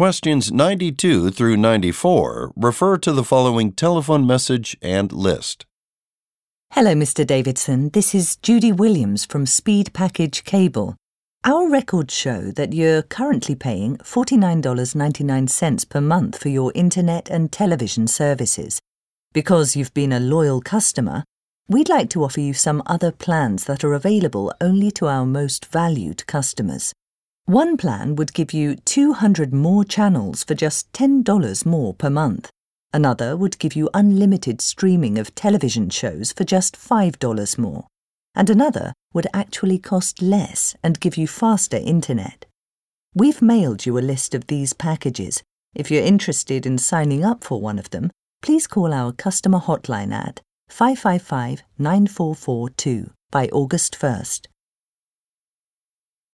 questions 92 through 94 refer to the following telephone message and list. Hello, Mr. Davidson. This is Judy Williams from Speed Package Cable. Our records show that you're currently paying $49.99 per month for your internet and television services. Because you've been a loyal customer, we'd like to offer you some other plans that are available only to our most valued customers. One plan would give you 200 more channels for just $10 more per month. Another would give you unlimited streaming of television shows for just $5 more. And another would actually cost less and give you faster internet. We've mailed you a list of these packages. If you're interested in signing up for one of them, please call our customer hotline at 555 9442 by August 1st.